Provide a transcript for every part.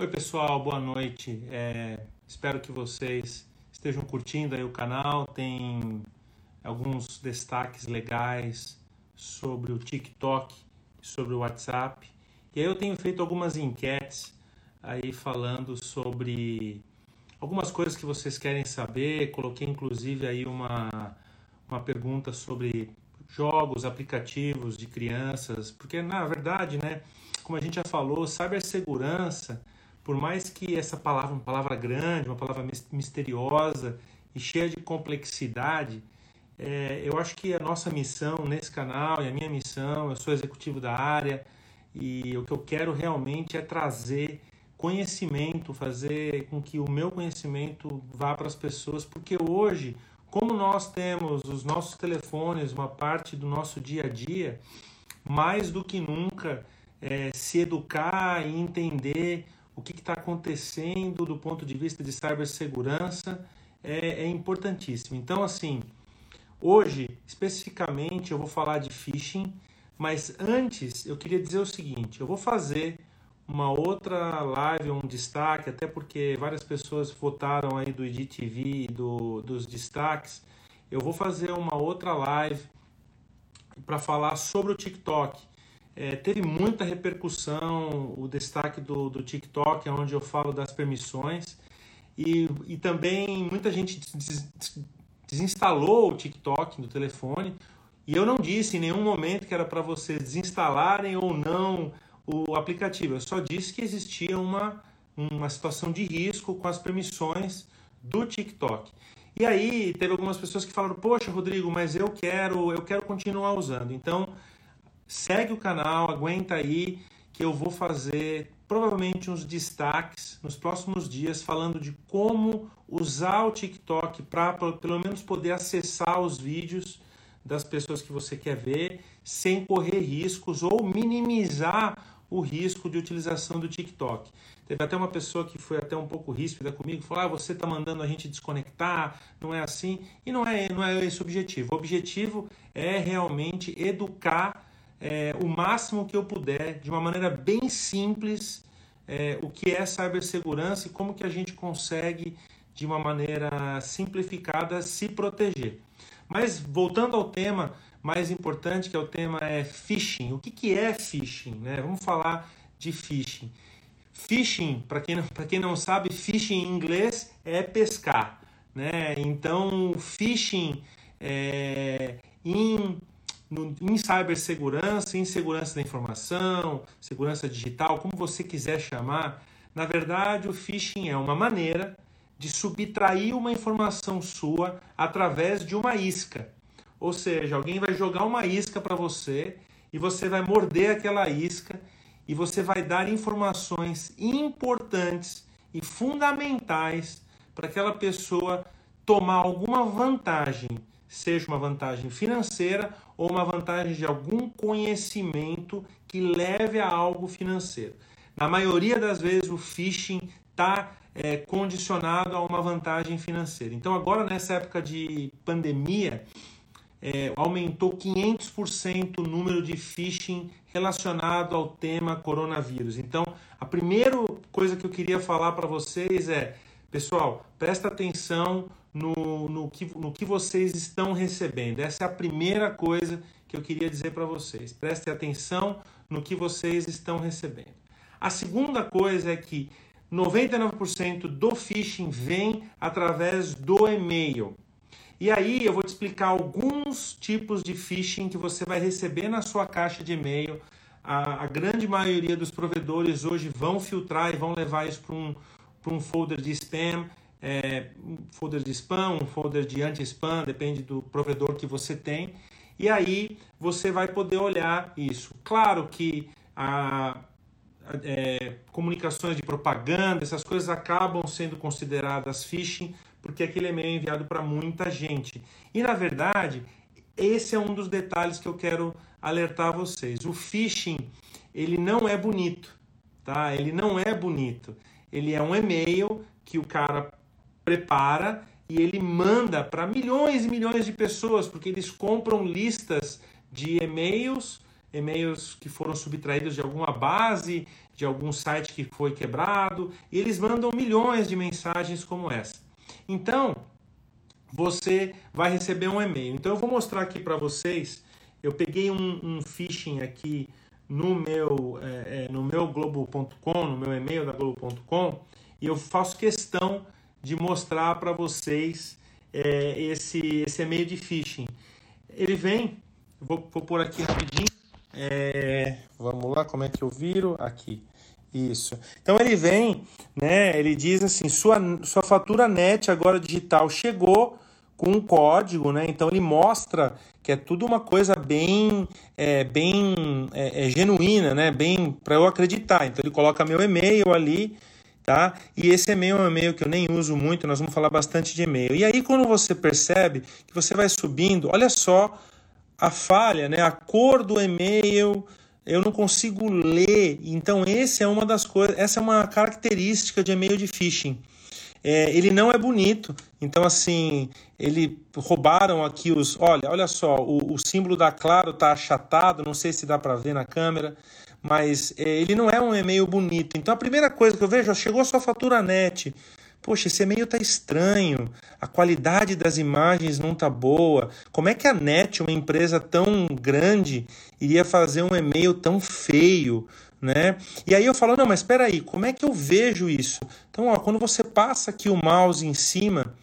Oi pessoal, boa noite. É, espero que vocês estejam curtindo aí o canal. Tem alguns destaques legais sobre o TikTok, sobre o WhatsApp. E aí eu tenho feito algumas enquetes aí falando sobre algumas coisas que vocês querem saber. Coloquei inclusive aí uma, uma pergunta sobre jogos, aplicativos de crianças, porque na verdade, né, como a gente já falou, cibersegurança por mais que essa palavra, uma palavra grande, uma palavra misteriosa e cheia de complexidade, é, eu acho que a nossa missão nesse canal e a minha missão, eu sou executivo da área e o que eu quero realmente é trazer conhecimento, fazer com que o meu conhecimento vá para as pessoas, porque hoje, como nós temos os nossos telefones, uma parte do nosso dia a dia, mais do que nunca, é, se educar e entender o que está acontecendo do ponto de vista de cibersegurança é, é importantíssimo. Então, assim, hoje, especificamente, eu vou falar de phishing, mas antes eu queria dizer o seguinte: eu vou fazer uma outra live, um destaque, até porque várias pessoas votaram aí do IGTV e do, dos destaques. Eu vou fazer uma outra live para falar sobre o TikTok. É, teve muita repercussão o destaque do, do TikTok, onde eu falo das permissões, e, e também muita gente des, desinstalou o TikTok no telefone, e eu não disse em nenhum momento que era para vocês desinstalarem ou não o aplicativo, eu só disse que existia uma, uma situação de risco com as permissões do TikTok. E aí teve algumas pessoas que falaram: "Poxa, Rodrigo, mas eu quero, eu quero continuar usando". Então, segue o canal, aguenta aí que eu vou fazer provavelmente uns destaques nos próximos dias falando de como usar o TikTok para pelo menos poder acessar os vídeos das pessoas que você quer ver sem correr riscos ou minimizar o risco de utilização do TikTok. Teve até uma pessoa que foi até um pouco ríspida comigo, falou: ah, você está mandando a gente desconectar, não é assim. E não é, não é esse o objetivo. O objetivo é realmente educar é, o máximo que eu puder, de uma maneira bem simples, é, o que é cibersegurança e como que a gente consegue, de uma maneira simplificada, se proteger. Mas voltando ao tema mais importante, que é o tema é phishing. O que, que é phishing? Né? Vamos falar de phishing. Phishing, para quem, quem não sabe, phishing em inglês é pescar. Né? Então, phishing é, em no, em cibersegurança, em segurança da informação, segurança digital, como você quiser chamar, na verdade o phishing é uma maneira de subtrair uma informação sua através de uma isca. Ou seja, alguém vai jogar uma isca para você e você vai morder aquela isca e você vai dar informações importantes e fundamentais para aquela pessoa tomar alguma vantagem seja uma vantagem financeira ou uma vantagem de algum conhecimento que leve a algo financeiro. Na maioria das vezes, o phishing está é, condicionado a uma vantagem financeira. Então, agora nessa época de pandemia, é, aumentou 500% o número de phishing relacionado ao tema coronavírus. Então, a primeira coisa que eu queria falar para vocês é, pessoal, presta atenção no, no, que, no que vocês estão recebendo. Essa é a primeira coisa que eu queria dizer para vocês. Prestem atenção no que vocês estão recebendo. A segunda coisa é que 99% do phishing vem através do e-mail. E aí eu vou te explicar alguns tipos de phishing que você vai receber na sua caixa de e-mail. A, a grande maioria dos provedores hoje vão filtrar e vão levar isso para um, um folder de spam é, um folder de spam, um folder de anti-spam, depende do provedor que você tem. E aí você vai poder olhar isso. Claro que a, é, comunicações de propaganda, essas coisas acabam sendo consideradas phishing, porque aquele e-mail é enviado para muita gente. E na verdade, esse é um dos detalhes que eu quero alertar vocês. O phishing, ele não é bonito, tá? Ele não é bonito. Ele é um e-mail que o cara prepara e ele manda para milhões e milhões de pessoas, porque eles compram listas de e-mails, e-mails que foram subtraídos de alguma base de algum site que foi quebrado, e eles mandam milhões de mensagens como essa. Então, você vai receber um e-mail. Então, eu vou mostrar aqui para vocês. Eu peguei um, um phishing aqui no meu, é, no meu globo.com, no meu e-mail da globo.com, e eu faço questão de mostrar para vocês é, esse, esse e-mail de phishing. Ele vem, vou, vou pôr aqui rapidinho, é, vamos lá, como é que eu viro? Aqui. Isso. Então ele vem, né? Ele diz assim: sua, sua fatura net agora digital chegou com um código, né? Então ele mostra que é tudo uma coisa bem, é, bem é, é genuína, né? Bem para eu acreditar. Então ele coloca meu e-mail ali, tá? E esse e-mail é um e-mail que eu nem uso muito. Nós vamos falar bastante de e-mail. E aí quando você percebe que você vai subindo, olha só a falha, né? A cor do e-mail eu não consigo ler. Então, esse é uma das coisas, essa é uma característica de e-mail de phishing. É, ele não é bonito. Então, assim, ele roubaram aqui os. Olha, olha só, o, o símbolo da Claro está achatado, não sei se dá para ver na câmera, mas é, ele não é um e-mail bonito. Então, a primeira coisa que eu vejo, ó, chegou a sua fatura net. Poxa, esse e-mail tá estranho, a qualidade das imagens não tá boa. Como é que a NET, uma empresa tão grande, iria fazer um e-mail tão feio? Né? E aí eu falo, não, mas espera aí, como é que eu vejo isso? Então, ó, quando você passa aqui o mouse em cima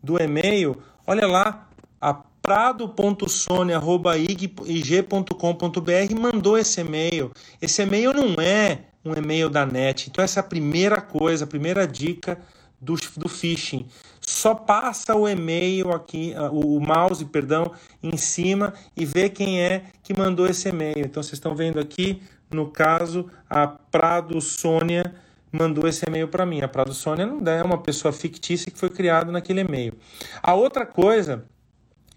do e-mail, olha lá, a prado.sone.ig.com.br mandou esse e-mail. Esse e-mail não é um e-mail da NET. Então, essa é a primeira coisa, a primeira dica do, do phishing. Só passa o e-mail aqui, ah, o mouse, perdão, em cima e vê quem é que mandou esse e-mail. Então vocês estão vendo aqui, no caso, a Prado Sônia mandou esse e-mail para mim. A Prado Sônia não é uma pessoa fictícia que foi criada naquele e-mail. A outra coisa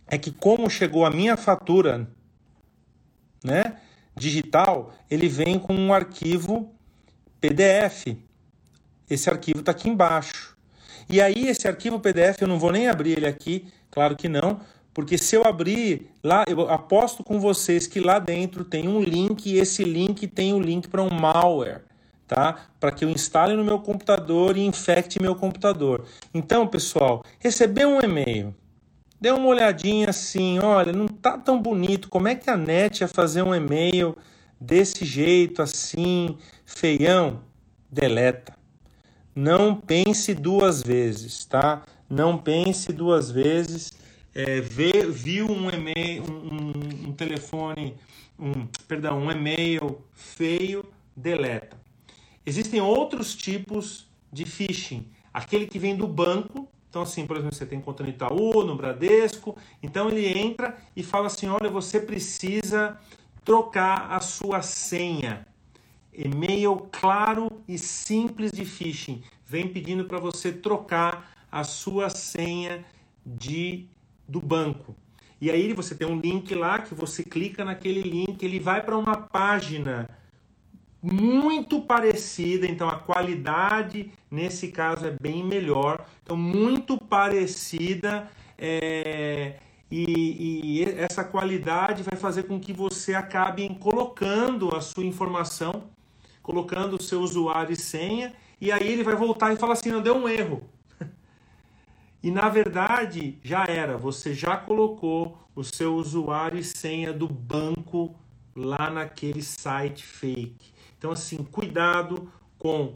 é que como chegou a minha fatura, né, digital, ele vem com um arquivo PDF. Esse arquivo está aqui embaixo. E aí, esse arquivo PDF, eu não vou nem abrir ele aqui, claro que não, porque se eu abrir lá, eu aposto com vocês que lá dentro tem um link e esse link tem o um link para um malware, tá? Para que eu instale no meu computador e infecte meu computador. Então, pessoal, recebeu um e-mail, dê uma olhadinha assim, olha, não tá tão bonito, como é que a NET ia fazer um e-mail desse jeito, assim, feião? Deleta não pense duas vezes, tá? Não pense duas vezes. É, vê, viu um e-mail, um, um, telefone, um, perdão, um e-mail feio, deleta. Existem outros tipos de phishing. Aquele que vem do banco, então assim, por exemplo, você tem conta no Itaú, no Bradesco, então ele entra e fala assim, olha, você precisa trocar a sua senha e-mail claro e simples de phishing. Vem pedindo para você trocar a sua senha de do banco. E aí você tem um link lá que você clica naquele link, ele vai para uma página muito parecida, então a qualidade nesse caso é bem melhor. Então, muito parecida é, e, e, essa qualidade vai fazer com que você acabe colocando a sua informação colocando o seu usuário e senha, e aí ele vai voltar e falar assim: não, deu um erro. E na verdade já era, você já colocou o seu usuário e senha do banco lá naquele site fake. Então, assim, cuidado com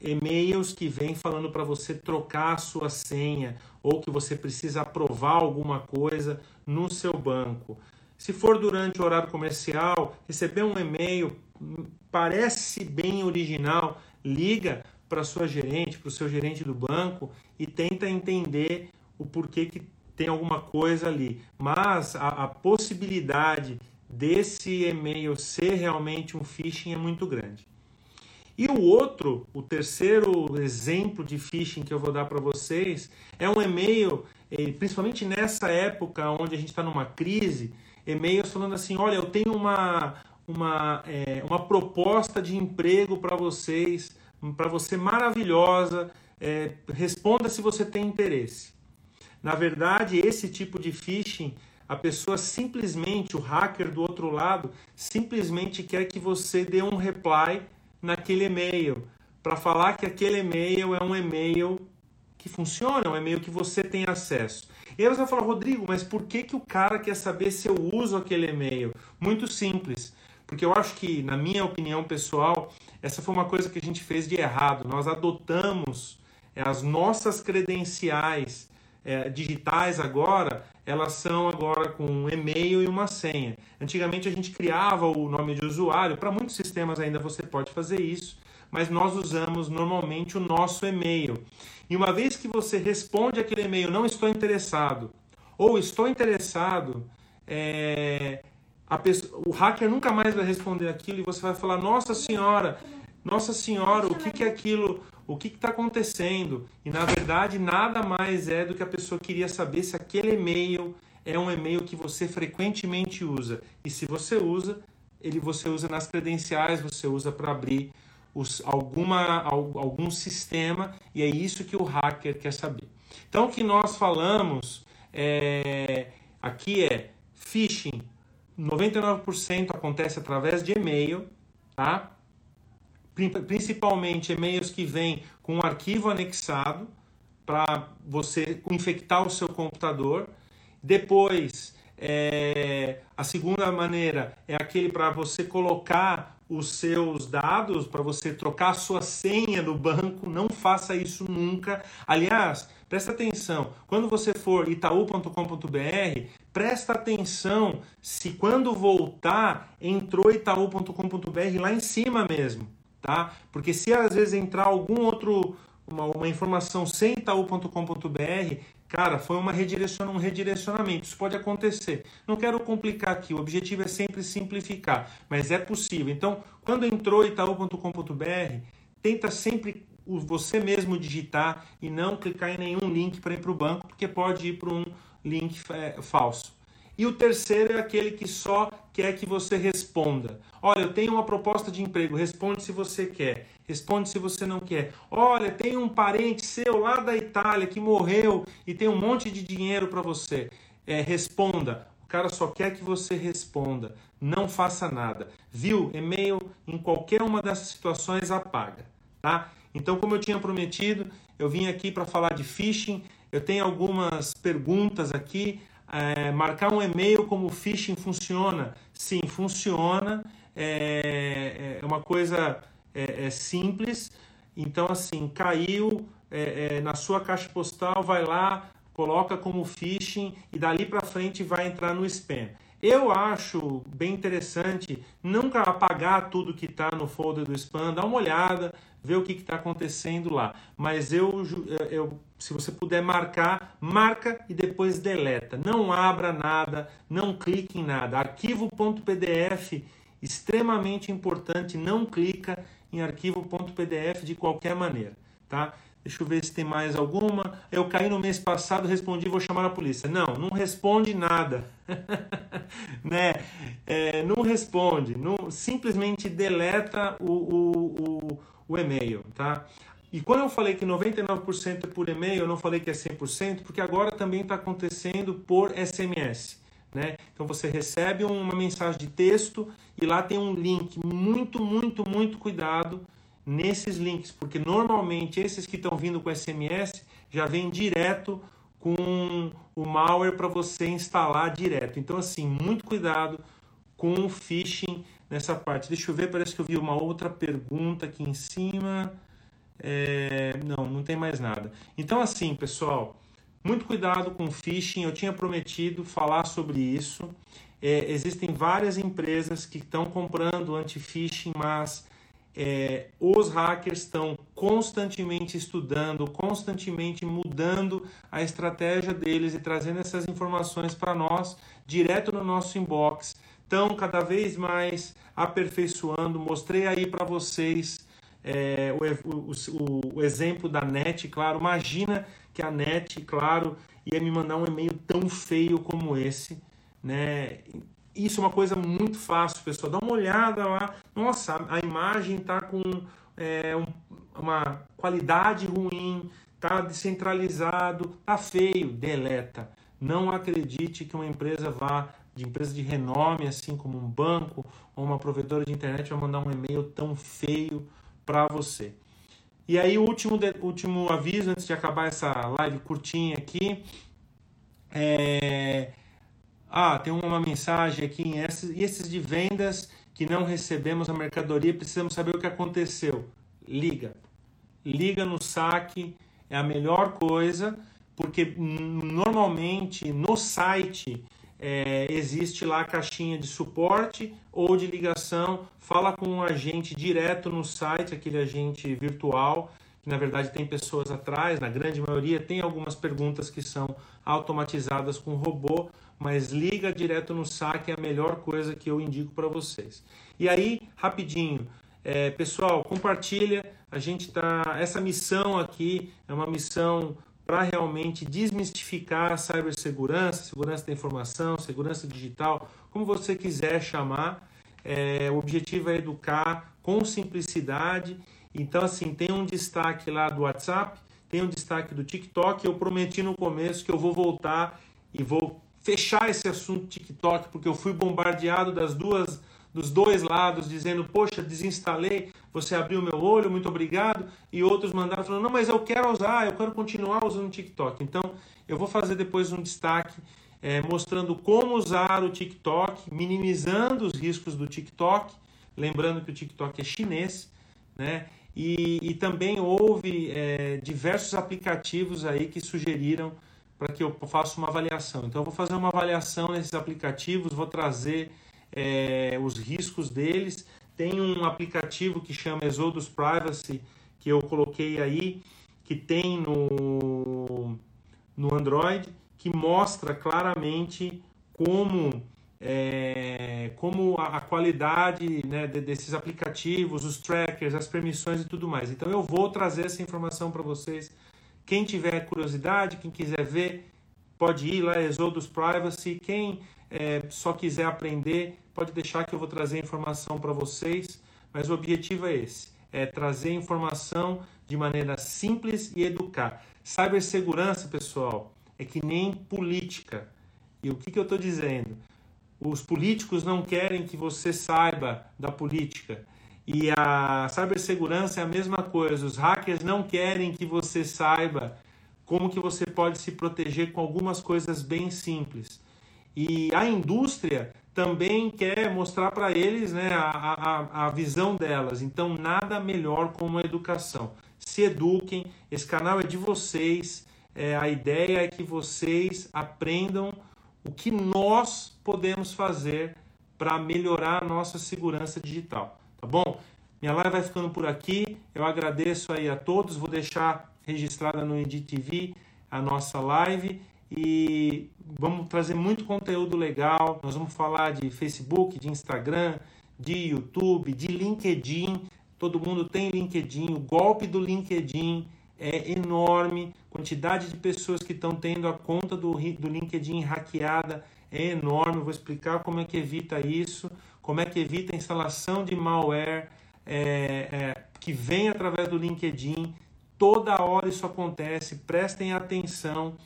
e-mails que vêm falando para você trocar a sua senha ou que você precisa aprovar alguma coisa no seu banco. Se for durante o horário comercial, receber um e-mail parece bem original, liga para sua gerente, para o seu gerente do banco e tenta entender o porquê que tem alguma coisa ali. Mas a, a possibilidade desse e-mail ser realmente um phishing é muito grande. E o outro, o terceiro exemplo de phishing que eu vou dar para vocês é um e-mail, eh, principalmente nessa época onde a gente está numa crise, e-mails falando assim: olha, eu tenho uma, uma, é, uma proposta de emprego para vocês, para você maravilhosa. É, responda se você tem interesse. Na verdade, esse tipo de phishing, a pessoa simplesmente, o hacker do outro lado, simplesmente quer que você dê um reply naquele e-mail, para falar que aquele e-mail é um e-mail que funciona, um e-mail que você tem acesso. E aí você vai falar, Rodrigo, mas por que, que o cara quer saber se eu uso aquele e-mail? Muito simples. Porque eu acho que, na minha opinião pessoal, essa foi uma coisa que a gente fez de errado. Nós adotamos é, as nossas credenciais é, digitais agora, elas são agora com um e-mail e uma senha. Antigamente a gente criava o nome de usuário, para muitos sistemas ainda você pode fazer isso, mas nós usamos normalmente o nosso e-mail. E uma vez que você responde aquele e-mail, não estou interessado, ou estou interessado, é, pessoa, o hacker nunca mais vai responder aquilo e você vai falar: Nossa Senhora, Nossa Senhora, o que, que é aquilo? O que está acontecendo? E na verdade, nada mais é do que a pessoa queria saber se aquele e-mail é um e-mail que você frequentemente usa. E se você usa, ele você usa nas credenciais, você usa para abrir os, alguma, algum sistema, e é isso que o hacker quer saber. Então, o que nós falamos é, aqui é phishing 99% acontece através de e-mail, tá? Principalmente e-mails que vêm com um arquivo anexado para você infectar o seu computador. Depois, é, a segunda maneira é aquele para você colocar os seus dados, para você trocar a sua senha do banco. Não faça isso nunca. Aliás, Presta atenção, quando você for itaú.com.br, presta atenção se quando voltar entrou itaú.com.br lá em cima mesmo, tá? Porque se às vezes entrar algum outro uma, uma informação sem itaú.com.br, cara, foi uma redireciona, um redirecionamento. Isso pode acontecer. Não quero complicar aqui, o objetivo é sempre simplificar, mas é possível. Então, quando entrou itaú.com.br, tenta sempre você mesmo digitar e não clicar em nenhum link para ir para o banco, porque pode ir para um link é, falso. E o terceiro é aquele que só quer que você responda. Olha, eu tenho uma proposta de emprego, responde se você quer, responde se você não quer. Olha, tem um parente seu lá da Itália que morreu e tem um monte de dinheiro para você. É, responda. O cara só quer que você responda. Não faça nada. Viu? E-mail em qualquer uma dessas situações apaga, tá? Então, como eu tinha prometido, eu vim aqui para falar de phishing. Eu tenho algumas perguntas aqui. É, marcar um e-mail como phishing funciona? Sim, funciona. É, é uma coisa é, é simples. Então, assim, caiu é, é, na sua caixa postal, vai lá, coloca como phishing e dali para frente vai entrar no spam. Eu acho bem interessante nunca apagar tudo que está no folder do spam, dar uma olhada, ver o que está acontecendo lá. Mas eu, eu, se você puder marcar, marca e depois deleta. Não abra nada, não clique em nada. Arquivo.pdf, extremamente importante, não clica em arquivo.pdf de qualquer maneira, tá? Deixa eu ver se tem mais alguma. Eu caí no mês passado, respondi, vou chamar a polícia. Não, não responde nada. né? É, não responde. Não, simplesmente deleta o, o, o, o e-mail, tá? E quando eu falei que 99% é por e-mail, eu não falei que é 100%, porque agora também está acontecendo por SMS. Né? Então você recebe uma mensagem de texto e lá tem um link. Muito, muito, muito cuidado nesses links, porque normalmente esses que estão vindo com SMS já vêm direto com o malware para você instalar direto. Então, assim, muito cuidado com o phishing nessa parte. Deixa eu ver, parece que eu vi uma outra pergunta aqui em cima. É... Não, não tem mais nada. Então, assim, pessoal, muito cuidado com o phishing. Eu tinha prometido falar sobre isso. É, existem várias empresas que estão comprando anti-phishing, mas é, os hackers estão constantemente estudando, constantemente mudando a estratégia deles e trazendo essas informações para nós direto no nosso inbox. Estão cada vez mais aperfeiçoando. Mostrei aí para vocês é, o, o, o, exemplo da NET, claro. Imagina que a NET, claro, ia me mandar um e-mail tão feio como esse. Né? Isso é uma coisa muito fácil, pessoal. Dá uma olhada lá. Nossa, a imagem está com é, um, uma qualidade ruim, está descentralizado, está feio. Deleta. Não acredite que uma empresa vá de empresa de renome, assim como um banco ou uma provedora de internet, vai mandar um e-mail tão feio para você. E aí, o último, último aviso, antes de acabar essa live curtinha aqui. É... Ah, tem uma mensagem aqui. Em esses, e esses de vendas que não recebemos a mercadoria, precisamos saber o que aconteceu. Liga. Liga no saque, é a melhor coisa, porque normalmente no site é, existe lá a caixinha de suporte ou de ligação. Fala com um agente direto no site, aquele agente virtual, que na verdade tem pessoas atrás, na grande maioria tem algumas perguntas que são automatizadas com robô, mas liga direto no saque é a melhor coisa que eu indico para vocês. E aí, rapidinho, é, pessoal, compartilha. A gente tá. Essa missão aqui é uma missão para realmente desmistificar a cibersegurança, segurança da informação, segurança digital, como você quiser chamar. É, o objetivo é educar com simplicidade. Então, assim, tem um destaque lá do WhatsApp, tem um destaque do TikTok. Eu prometi no começo que eu vou voltar e vou fechar esse assunto TikTok, porque eu fui bombardeado das duas dos dois lados, dizendo, poxa, desinstalei, você abriu meu olho, muito obrigado, e outros mandaram falando, não, mas eu quero usar, eu quero continuar usando o TikTok. Então, eu vou fazer depois um destaque é, mostrando como usar o TikTok, minimizando os riscos do TikTok, lembrando que o TikTok é chinês, né? E, e também houve é, diversos aplicativos aí que sugeriram para que eu faça uma avaliação. Então, eu vou fazer uma avaliação nesses aplicativos, vou trazer é, os riscos deles. Tem um aplicativo que chama Exodus Privacy, que eu coloquei aí, que tem no, no Android, que mostra claramente como, é, como a, a qualidade né, de, desses aplicativos, os trackers, as permissões e tudo mais. Então eu vou trazer essa informação para vocês. Quem tiver curiosidade, quem quiser ver, pode ir lá, Exodus Privacy. Quem é, só quiser aprender, pode deixar que eu vou trazer informação para vocês, mas o objetivo é esse, é trazer informação de maneira simples e educar. Cibersegurança, pessoal, é que nem política. E o que, que eu estou dizendo? Os políticos não querem que você saiba da política. E a cibersegurança é a mesma coisa. Os hackers não querem que você saiba como que você pode se proteger com algumas coisas bem simples. E a indústria também quer mostrar para eles né, a, a, a visão delas. Então, nada melhor como a educação. Se eduquem, esse canal é de vocês. É, a ideia é que vocês aprendam o que nós podemos fazer para melhorar a nossa segurança digital. Tá bom? Minha live vai ficando por aqui. Eu agradeço aí a todos. Vou deixar registrada no IDTV a nossa live e vamos trazer muito conteúdo legal. Nós vamos falar de Facebook, de Instagram, de YouTube, de LinkedIn. Todo mundo tem LinkedIn. O golpe do LinkedIn é enorme. Quantidade de pessoas que estão tendo a conta do, do LinkedIn hackeada é enorme. Vou explicar como é que evita isso, como é que evita a instalação de malware é, é, que vem através do LinkedIn. Toda hora isso acontece. Prestem atenção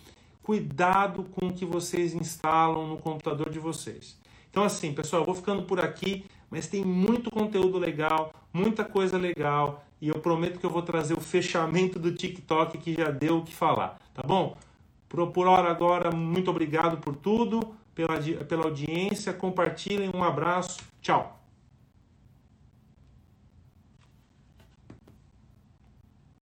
cuidado com o que vocês instalam no computador de vocês. Então, assim, pessoal, eu vou ficando por aqui, mas tem muito conteúdo legal, muita coisa legal, e eu prometo que eu vou trazer o fechamento do TikTok que já deu o que falar, tá bom? Por, por hora agora, muito obrigado por tudo, pela, pela audiência, compartilhem, um abraço, tchau!